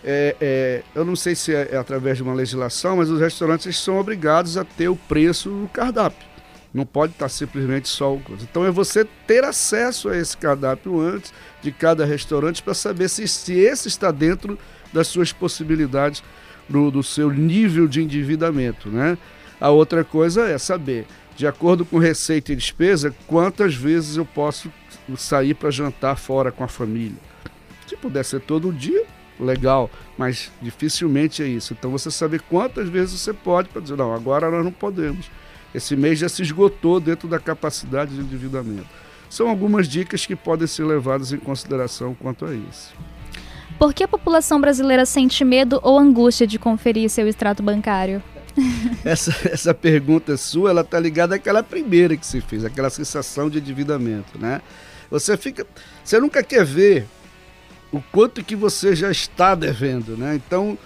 É, é, eu não sei se é, é, através de uma legislação, mas os restaurantes são obrigados a ter o preço no cardápio. Não pode estar simplesmente só o Então é você ter acesso a esse cardápio antes de cada restaurante para saber se, se esse está dentro das suas possibilidades, do, do seu nível de endividamento. Né? A outra coisa é saber, de acordo com receita e despesa, quantas vezes eu posso sair para jantar fora com a família. Se puder ser todo dia, legal, mas dificilmente é isso. Então você saber quantas vezes você pode para dizer, não, agora nós não podemos. Esse mês já se esgotou dentro da capacidade de endividamento. São algumas dicas que podem ser levadas em consideração quanto a isso. Por que a população brasileira sente medo ou angústia de conferir seu extrato bancário? essa, essa pergunta sua, ela está ligada àquela primeira que você fez, aquela sensação de endividamento, né? Você fica, você nunca quer ver o quanto que você já está devendo, né? Então,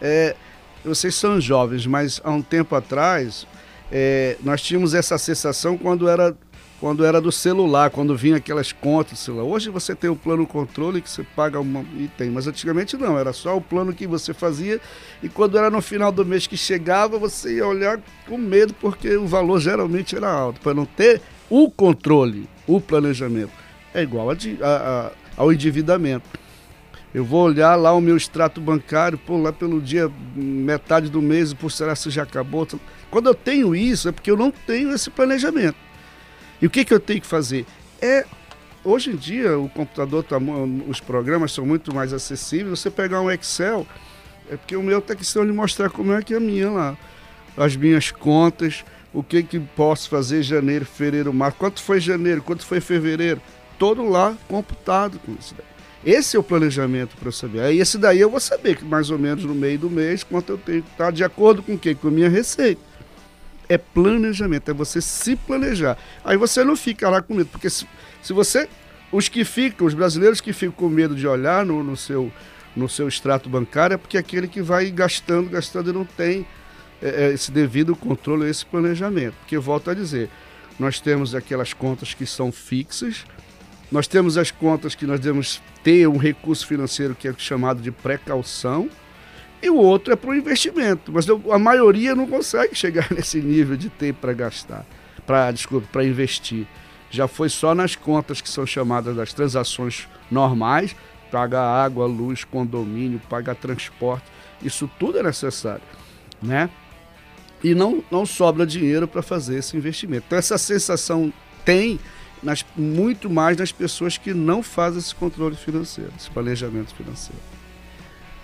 é, vocês são jovens, mas há um tempo atrás é, nós tínhamos essa sensação quando era, quando era do celular, quando vinha aquelas contas do celular. Hoje você tem o plano controle que você paga uma, e tem, mas antigamente não, era só o plano que você fazia e quando era no final do mês que chegava, você ia olhar com medo porque o valor geralmente era alto, para não ter o controle, o planejamento. É igual a, a, a, ao endividamento. Eu vou olhar lá o meu extrato bancário, pô, lá pelo dia, metade do mês, por será se já acabou? Quando eu tenho isso, é porque eu não tenho esse planejamento. E o que, que eu tenho que fazer? É. Hoje em dia, o computador, tá, os programas são muito mais acessíveis. Você pegar um Excel, é porque o meu está questão de mostrar como é que é a minha lá. As minhas contas, o que, que posso fazer janeiro, fevereiro, março. Quanto foi janeiro, quanto foi fevereiro? Todo lá computado com isso daí. Esse é o planejamento para eu saber. Aí esse daí eu vou saber que mais ou menos no meio do mês quanto eu tenho que estar de acordo com o quê? Com a minha receita é planejamento, é você se planejar. Aí você não fica lá com medo, porque se, se você. Os que ficam, os brasileiros que ficam com medo de olhar no, no seu, no seu extrato bancário é porque é aquele que vai gastando, gastando e não tem é, é, esse devido controle, esse planejamento. Porque, volto a dizer, nós temos aquelas contas que são fixas, nós temos as contas que nós devemos ter um recurso financeiro que é chamado de precaução, e o outro é para o investimento. Mas a maioria não consegue chegar nesse nível de ter para gastar, para desculpa, para investir. Já foi só nas contas que são chamadas das transações normais, pagar água, luz, condomínio, pagar transporte, isso tudo é necessário, né? E não, não sobra dinheiro para fazer esse investimento. Então essa sensação tem nas, muito mais nas pessoas que não fazem esse controle financeiro, esse planejamento financeiro.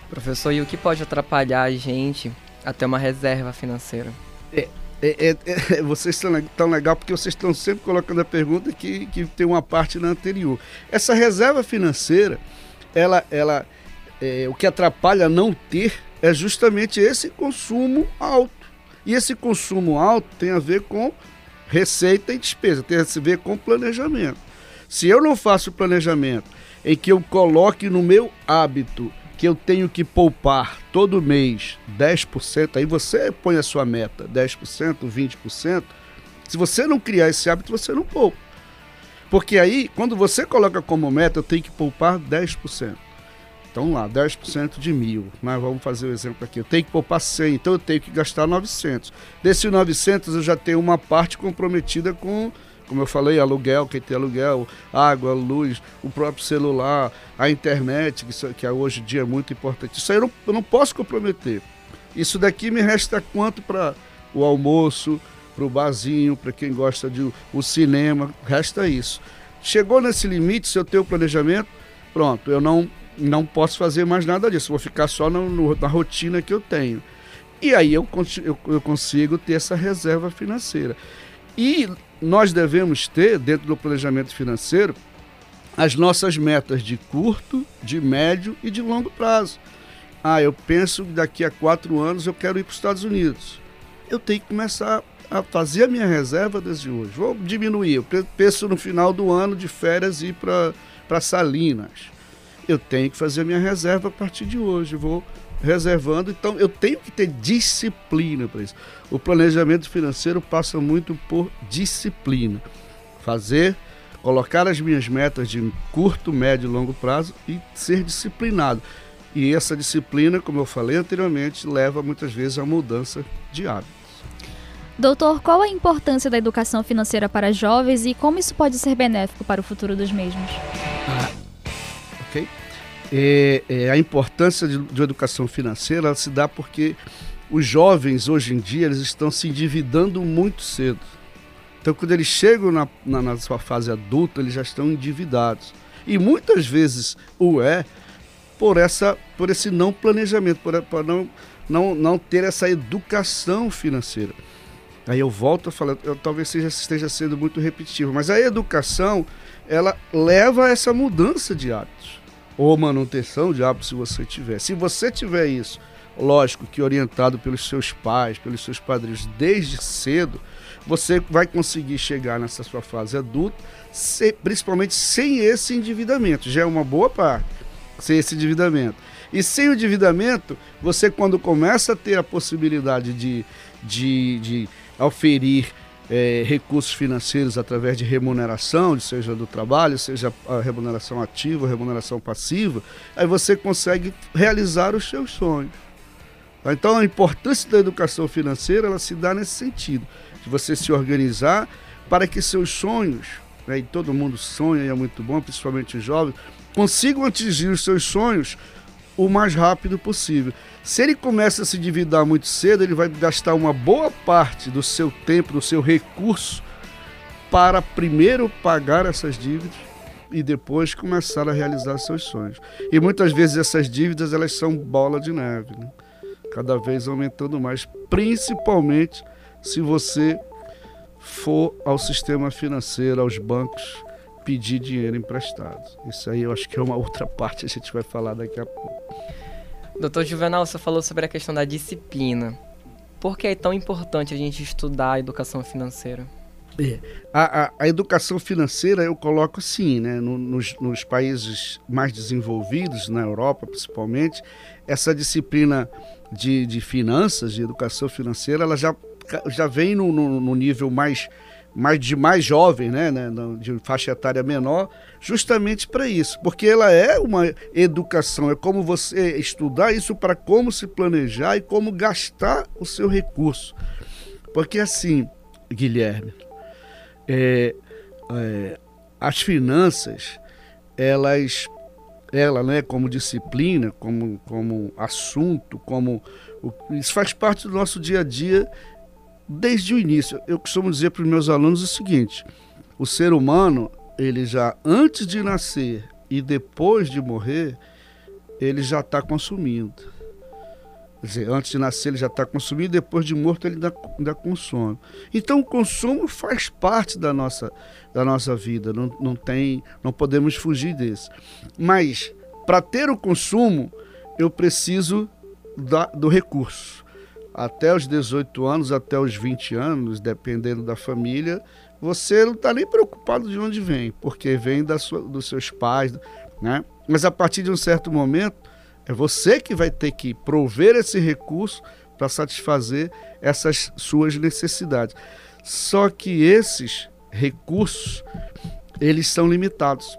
Professor, e o que pode atrapalhar a gente a ter uma reserva financeira? É, é, é, vocês estão tão legal porque vocês estão sempre colocando a pergunta que, que tem uma parte na anterior. Essa reserva financeira, ela, ela, é, o que atrapalha não ter é justamente esse consumo alto. E esse consumo alto tem a ver com receita e despesa, tem a ver com planejamento. Se eu não faço planejamento em que eu coloque no meu hábito que eu tenho que poupar todo mês 10%, aí você põe a sua meta, 10%, 20%. Se você não criar esse hábito, você não poupa. Porque aí, quando você coloca como meta, eu tenho que poupar 10%. Então lá, 10% de mil. Mas vamos fazer o um exemplo aqui. Eu tenho que poupar 100, então eu tenho que gastar 900. Desses 900 eu já tenho uma parte comprometida com, como eu falei, aluguel, quem tem aluguel, água, luz, o próprio celular, a internet, que, que hoje em dia é muito importante. Isso aí eu não, eu não posso comprometer. Isso daqui me resta quanto para o almoço, para o barzinho, para quem gosta de o cinema, resta isso. Chegou nesse limite, se eu tenho planejamento, pronto, eu não não posso fazer mais nada disso, vou ficar só no, no, na rotina que eu tenho. E aí eu, eu, eu consigo ter essa reserva financeira. E nós devemos ter, dentro do planejamento financeiro, as nossas metas de curto, de médio e de longo prazo. Ah, eu penso que daqui a quatro anos eu quero ir para os Estados Unidos. Eu tenho que começar a fazer a minha reserva desde hoje. Vou diminuir. Eu penso no final do ano de férias ir para Salinas eu tenho que fazer a minha reserva a partir de hoje. Vou reservando, então eu tenho que ter disciplina para isso. O planejamento financeiro passa muito por disciplina. Fazer, colocar as minhas metas de curto, médio e longo prazo e ser disciplinado. E essa disciplina, como eu falei anteriormente, leva muitas vezes à mudança de hábitos. Doutor, qual a importância da educação financeira para jovens e como isso pode ser benéfico para o futuro dos mesmos? Ah, É, é, a importância de, de educação financeira se dá porque os jovens hoje em dia eles estão se endividando muito cedo. Então, quando eles chegam na, na, na sua fase adulta, eles já estão endividados. E muitas vezes o é por, essa, por esse não planejamento, por, por não, não, não ter essa educação financeira. Aí eu volto a falar, eu, talvez seja, esteja sendo muito repetitivo, mas a educação ela leva a essa mudança de hábitos ou manutenção de se você tiver. Se você tiver isso, lógico que orientado pelos seus pais, pelos seus padrinhos desde cedo, você vai conseguir chegar nessa sua fase adulta, se, principalmente sem esse endividamento. Já é uma boa parte, sem esse endividamento. E sem o endividamento, você quando começa a ter a possibilidade de, de, de oferir é, recursos financeiros através de remuneração, seja do trabalho, seja a remuneração ativa, remuneração passiva, aí você consegue realizar os seus sonhos. Tá? Então a importância da educação financeira ela se dá nesse sentido, de você se organizar para que seus sonhos, né, e todo mundo sonha e é muito bom, principalmente os jovens, consigam atingir os seus sonhos o mais rápido possível. Se ele começa a se endividar muito cedo, ele vai gastar uma boa parte do seu tempo, do seu recurso, para primeiro pagar essas dívidas e depois começar a realizar seus sonhos. E muitas vezes essas dívidas elas são bola de neve, né? cada vez aumentando mais, principalmente se você for ao sistema financeiro, aos bancos pedir dinheiro emprestado. Isso aí eu acho que é uma outra parte, a gente vai falar daqui a pouco. Doutor Juvenal, você falou sobre a questão da disciplina. Por que é tão importante a gente estudar a educação financeira? É, a, a, a, educação financeira eu coloco assim, né? No, nos, nos, países mais desenvolvidos, na Europa principalmente, essa disciplina de, de finanças, de educação financeira, ela já, já vem no, no, no nível mais mais de mais jovem, né, né, de faixa etária menor, justamente para isso, porque ela é uma educação, é como você estudar isso para como se planejar e como gastar o seu recurso. Porque assim, Guilherme, é, é, as finanças, elas, ela, né, como disciplina, como, como assunto, como isso faz parte do nosso dia a dia desde o início. Eu costumo dizer para os meus alunos o seguinte: o ser humano, ele já antes de nascer e depois de morrer, ele já está consumindo. Quer dizer, antes de nascer ele já está consumindo, depois de morto ele ainda, ainda consome. Então o consumo faz parte da nossa, da nossa vida, não, não, tem, não podemos fugir desse. Mas para ter o consumo, eu preciso da, do recurso. Até os 18 anos, até os 20 anos, dependendo da família, você não está nem preocupado de onde vem, porque vem da sua, dos seus pais, né? Mas a partir de um certo momento, é você que vai ter que prover esse recurso para satisfazer essas suas necessidades. Só que esses recursos, eles são limitados.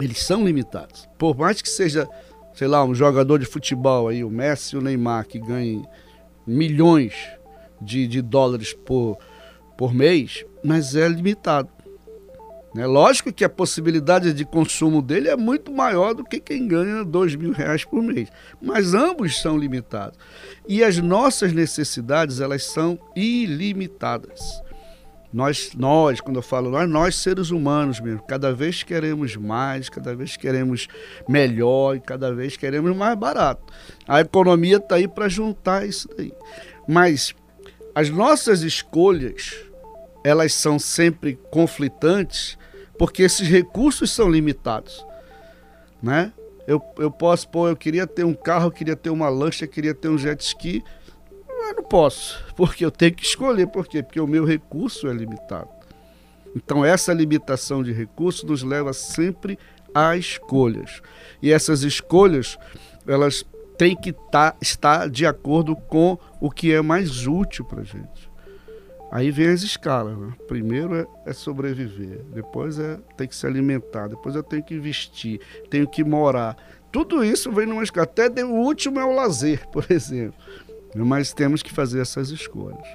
Eles são limitados. Por mais que seja, sei lá, um jogador de futebol aí, o Messi o Neymar, que ganhem milhões de, de dólares por, por mês, mas é limitado. Né? Lógico que a possibilidade de consumo dele é muito maior do que quem ganha dois mil reais por mês, mas ambos são limitados. E as nossas necessidades elas são ilimitadas. Nós, nós, quando eu falo nós, nós seres humanos mesmo, cada vez queremos mais, cada vez queremos melhor e cada vez queremos mais barato. A economia está aí para juntar isso daí. Mas as nossas escolhas, elas são sempre conflitantes porque esses recursos são limitados, né? Eu, eu posso, pô, eu queria ter um carro, eu queria ter uma lancha, eu queria ter um jet ski, mas não posso, porque eu tenho que escolher, por quê? Porque o meu recurso é limitado. Então essa limitação de recursos nos leva sempre a escolhas. E essas escolhas, elas têm que tá, estar de acordo com o que é mais útil para a gente. Aí vem as escalas. Né? Primeiro é, é, sobreviver, depois é ter que se alimentar, depois eu tenho que vestir, tenho que morar. Tudo isso vem numa escala. Até o último é o lazer, por exemplo. Mas temos que fazer essas escolhas.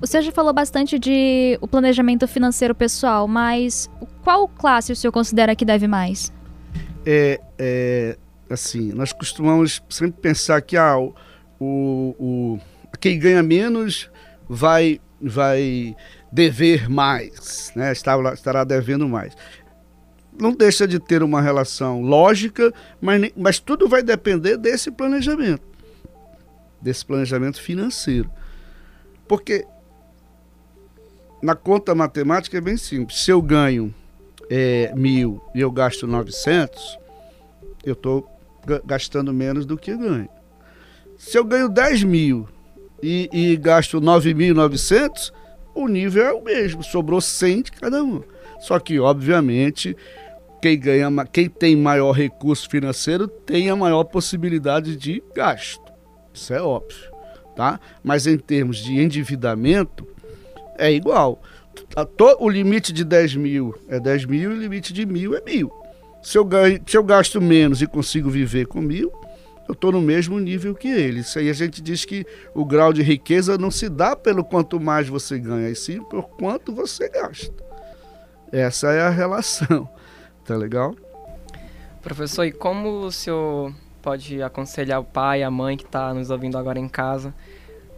O senhor já falou bastante de o planejamento financeiro pessoal, mas qual classe o senhor considera que deve mais? É, é assim, nós costumamos sempre pensar que ah, o, o, o quem ganha menos vai, vai dever mais, né? estará, estará devendo mais. Não deixa de ter uma relação lógica, mas, mas tudo vai depender desse planejamento, desse planejamento financeiro. Porque na conta matemática é bem simples. Se eu ganho é, mil e eu gasto 900, eu estou gastando menos do que ganho. Se eu ganho 10 mil e, e gasto 9.900, o nível é o mesmo, sobrou 100 de cada um. Só que, obviamente, quem, ganha, quem tem maior recurso financeiro tem a maior possibilidade de gasto. Isso é óbvio. Tá? Mas em termos de endividamento, é igual. O limite de 10 mil é 10 mil e o limite de mil é mil. Se eu, ganho, se eu gasto menos e consigo viver com mil, eu estou no mesmo nível que ele. Isso aí a gente diz que o grau de riqueza não se dá pelo quanto mais você ganha, e sim por quanto você gasta. Essa é a relação. Tá legal? Professor, e como o senhor pode aconselhar o pai, a mãe que está nos ouvindo agora em casa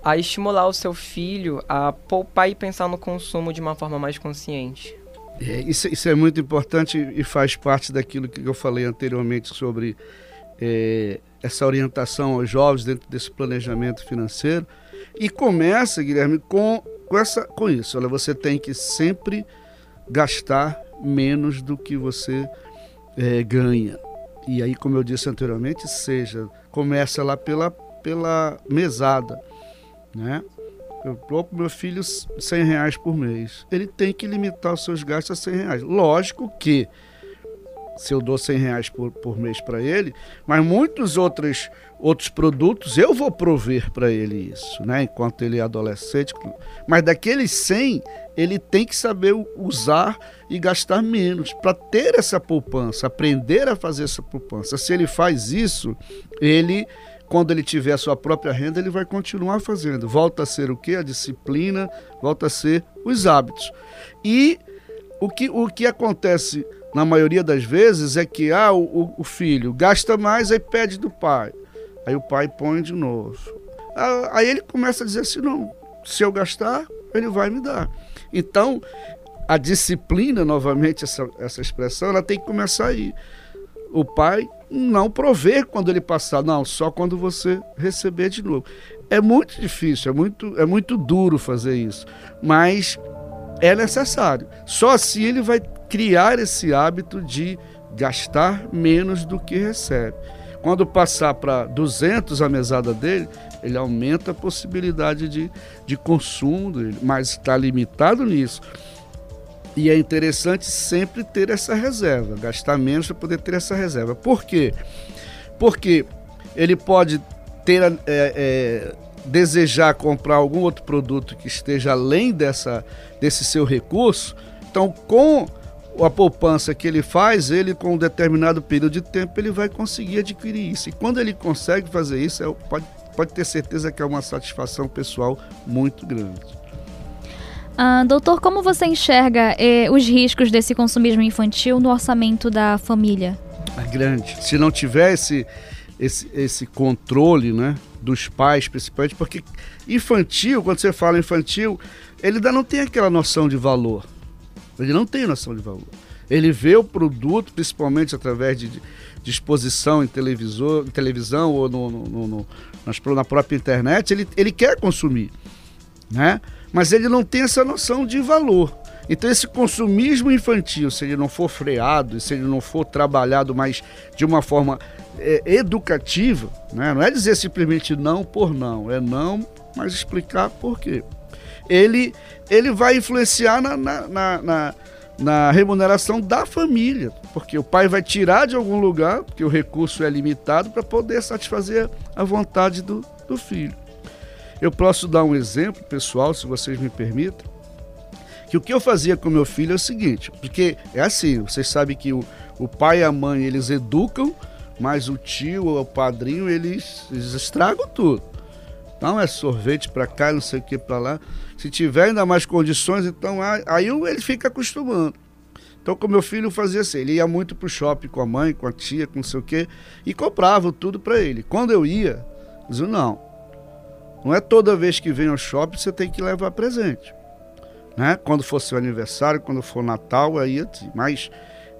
a estimular o seu filho a poupar e pensar no consumo de uma forma mais consciente? É, isso, isso, é muito importante e faz parte daquilo que eu falei anteriormente sobre é, essa orientação aos jovens dentro desse planejamento financeiro. E começa, Guilherme, com, com, essa, com isso. Olha, você tem que sempre gastar menos do que você é, ganha. E aí, como eu disse anteriormente, seja, começa lá pela, pela mesada. Né? Eu dou para meu filho 100 reais por mês. Ele tem que limitar os seus gastos a 100 reais. Lógico que se eu dou 100 reais por, por mês para ele, mas muitos outros, outros produtos eu vou prover para ele isso, né? Enquanto ele é adolescente. Mas daqueles 100, ele tem que saber usar e gastar menos para ter essa poupança, aprender a fazer essa poupança. Se ele faz isso, ele quando ele tiver a sua própria renda, ele vai continuar fazendo. Volta a ser o que? A disciplina, volta a ser os hábitos. E o que, o que acontece na maioria das vezes, é que ah, o, o filho gasta mais, aí pede do pai. Aí o pai põe de novo. Ah, aí ele começa a dizer assim: não, se eu gastar, ele vai me dar. Então, a disciplina, novamente, essa, essa expressão, ela tem que começar aí. O pai não prover quando ele passar, não, só quando você receber de novo. É muito difícil, é muito, é muito duro fazer isso, mas é necessário. Só assim ele vai criar esse hábito de gastar menos do que recebe. Quando passar para 200 a mesada dele, ele aumenta a possibilidade de, de consumo mas está limitado nisso. E é interessante sempre ter essa reserva, gastar menos para poder ter essa reserva. Por quê? Porque ele pode ter é, é, desejar comprar algum outro produto que esteja além dessa, desse seu recurso. Então, com a poupança que ele faz, ele com um determinado período de tempo ele vai conseguir adquirir isso. E quando ele consegue fazer isso, é, pode, pode ter certeza que é uma satisfação pessoal muito grande. Ah, doutor, como você enxerga eh, os riscos desse consumismo infantil no orçamento da família? É grande. Se não tiver esse, esse, esse controle né, dos pais, principalmente, porque infantil, quando você fala infantil, ele ainda não tem aquela noção de valor. Ele não tem noção de valor. Ele vê o produto, principalmente através de, de exposição em, televisor, em televisão ou no, no, no, na própria internet, ele, ele quer consumir. Né? Mas ele não tem essa noção de valor. Então, esse consumismo infantil, se ele não for freado, se ele não for trabalhado mais de uma forma é, educativa, né? não é dizer simplesmente não por não, é não, mas explicar por quê. Ele, ele vai influenciar na, na, na, na, na remuneração da família, porque o pai vai tirar de algum lugar, porque o recurso é limitado, para poder satisfazer a vontade do, do filho. Eu posso dar um exemplo pessoal, se vocês me permitem que o que eu fazia com meu filho é o seguinte, porque é assim, vocês sabem que o, o pai e a mãe eles educam, mas o tio ou o padrinho eles, eles estragam tudo. Então é sorvete para cá, não sei o que para lá. Se tiver ainda mais condições, então aí ele fica acostumando. Então, com meu filho fazia assim, ele ia muito pro shopping com a mãe, com a tia, com não sei o quê, e comprava tudo para ele. Quando eu ia, dizia, não, não é toda vez que vem ao shopping você tem que levar presente né? Quando for seu aniversário, quando for Natal, aí mas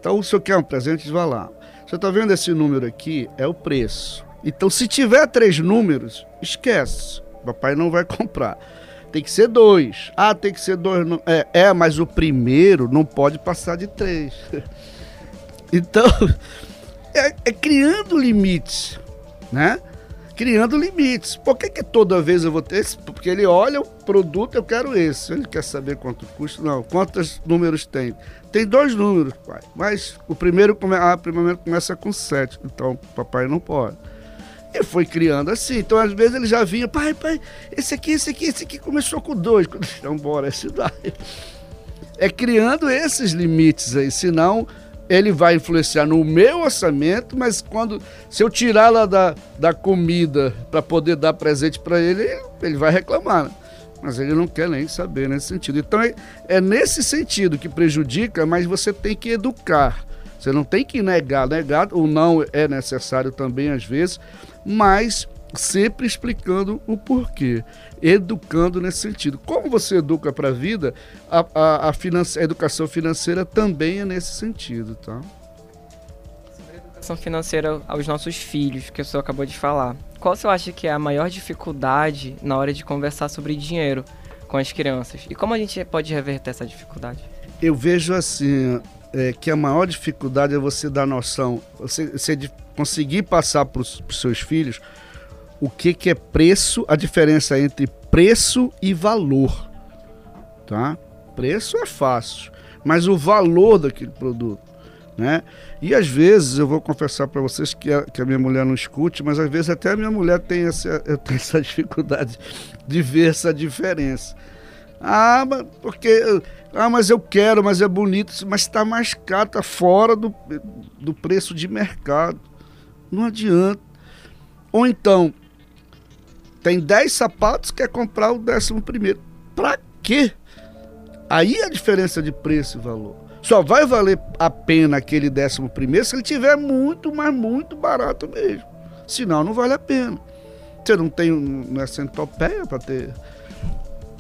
então o senhor quer um presente, vá lá. Você está vendo esse número aqui? É o preço. Então, se tiver três números, esquece. Papai não vai comprar. Tem que ser dois. Ah, tem que ser dois. É, é, mas o primeiro não pode passar de três. então, é, é criando limites, né? criando limites. Por que, que toda vez eu vou ter esse? Porque ele olha o produto, eu quero esse. Ele quer saber quanto custa. Não, quantos números tem? Tem dois números, pai. Mas o primeiro, come... ah, primeiro começa com sete. Então, papai não pode. E foi criando assim. Então, às vezes, ele já vinha, pai, pai, esse aqui, esse aqui, esse aqui começou com dois. Então, bora, esse daí. É criando esses limites aí, senão ele vai influenciar no meu orçamento, mas quando se eu tirar lá da, da comida para poder dar presente para ele, ele vai reclamar. Né? Mas ele não quer nem saber nesse sentido. Então é, é nesse sentido que prejudica, mas você tem que educar. Você não tem que negar. Negar ou não é necessário também às vezes, mas sempre explicando o porquê, educando nesse sentido. Como você educa para a vida, a, a, a, a, educação financeira também é nesse sentido, tá? Sobre a educação financeira aos nossos filhos, que o senhor acabou de falar, qual você acha que é a maior dificuldade na hora de conversar sobre dinheiro com as crianças? E como a gente pode reverter essa dificuldade? Eu vejo assim, é, que a maior dificuldade é você dar noção, você, você conseguir passar para os seus filhos o que, que é preço, a diferença entre preço e valor. Tá? Preço é fácil, mas o valor daquele produto. Né? E às vezes, eu vou confessar para vocês que a, que a, minha mulher não escute, mas às vezes até a minha mulher tem essa, tem essa dificuldade de ver essa diferença. Ah, porque. Ah, mas eu quero, mas é bonito, mas está mais caro, está fora do, do preço de mercado. Não adianta. Ou então, tem 10 sapatos, quer comprar o décimo primeiro. Pra quê? Aí a diferença de preço e valor. Só vai valer a pena aquele décimo primeiro se ele tiver muito, mas muito barato mesmo. Senão não vale a pena. Você não tem, não é centopeia para ter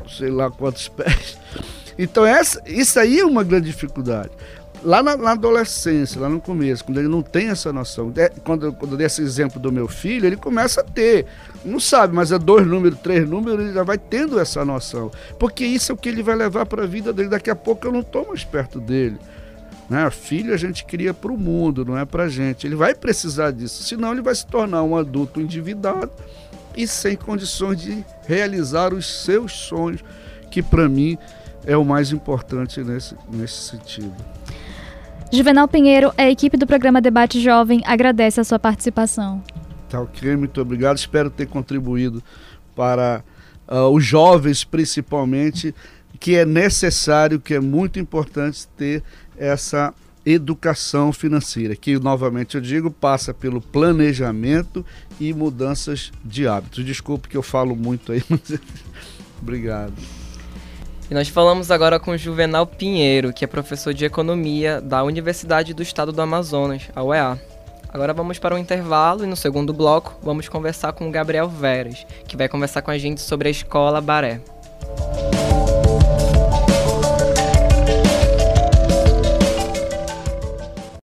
sei lá quantos pés. Então essa, isso aí é uma grande dificuldade. lá na, na, adolescência, lá no começo, quando ele não tem essa noção, é, quando, quando eu dei esse exemplo do meu filho, ele começa a ter. Não sabe, mas é dois números, três números, ele já vai tendo essa noção. Porque isso é o que ele vai levar para a vida dele. Daqui a pouco eu não estou mais perto dele. Né? Filho a gente cria para o mundo, não é para gente. Ele vai precisar disso, senão ele vai se tornar um adulto endividado e sem condições de realizar os seus sonhos, que para mim é o mais importante nesse, nesse sentido. Juvenal Pinheiro, a equipe do programa Debate Jovem agradece a sua participação. Tá ok, muito obrigado. Espero ter contribuído para uh, os jovens, principalmente, que é necessário, que é muito importante ter essa educação financeira, que novamente eu digo, passa pelo planejamento e mudanças de hábitos. Desculpe que eu falo muito aí, mas obrigado. E nós falamos agora com Juvenal Pinheiro, que é professor de economia da Universidade do Estado do Amazonas, a UEA. Agora vamos para um intervalo e no segundo bloco vamos conversar com o Gabriel Veras, que vai conversar com a gente sobre a escola Baré.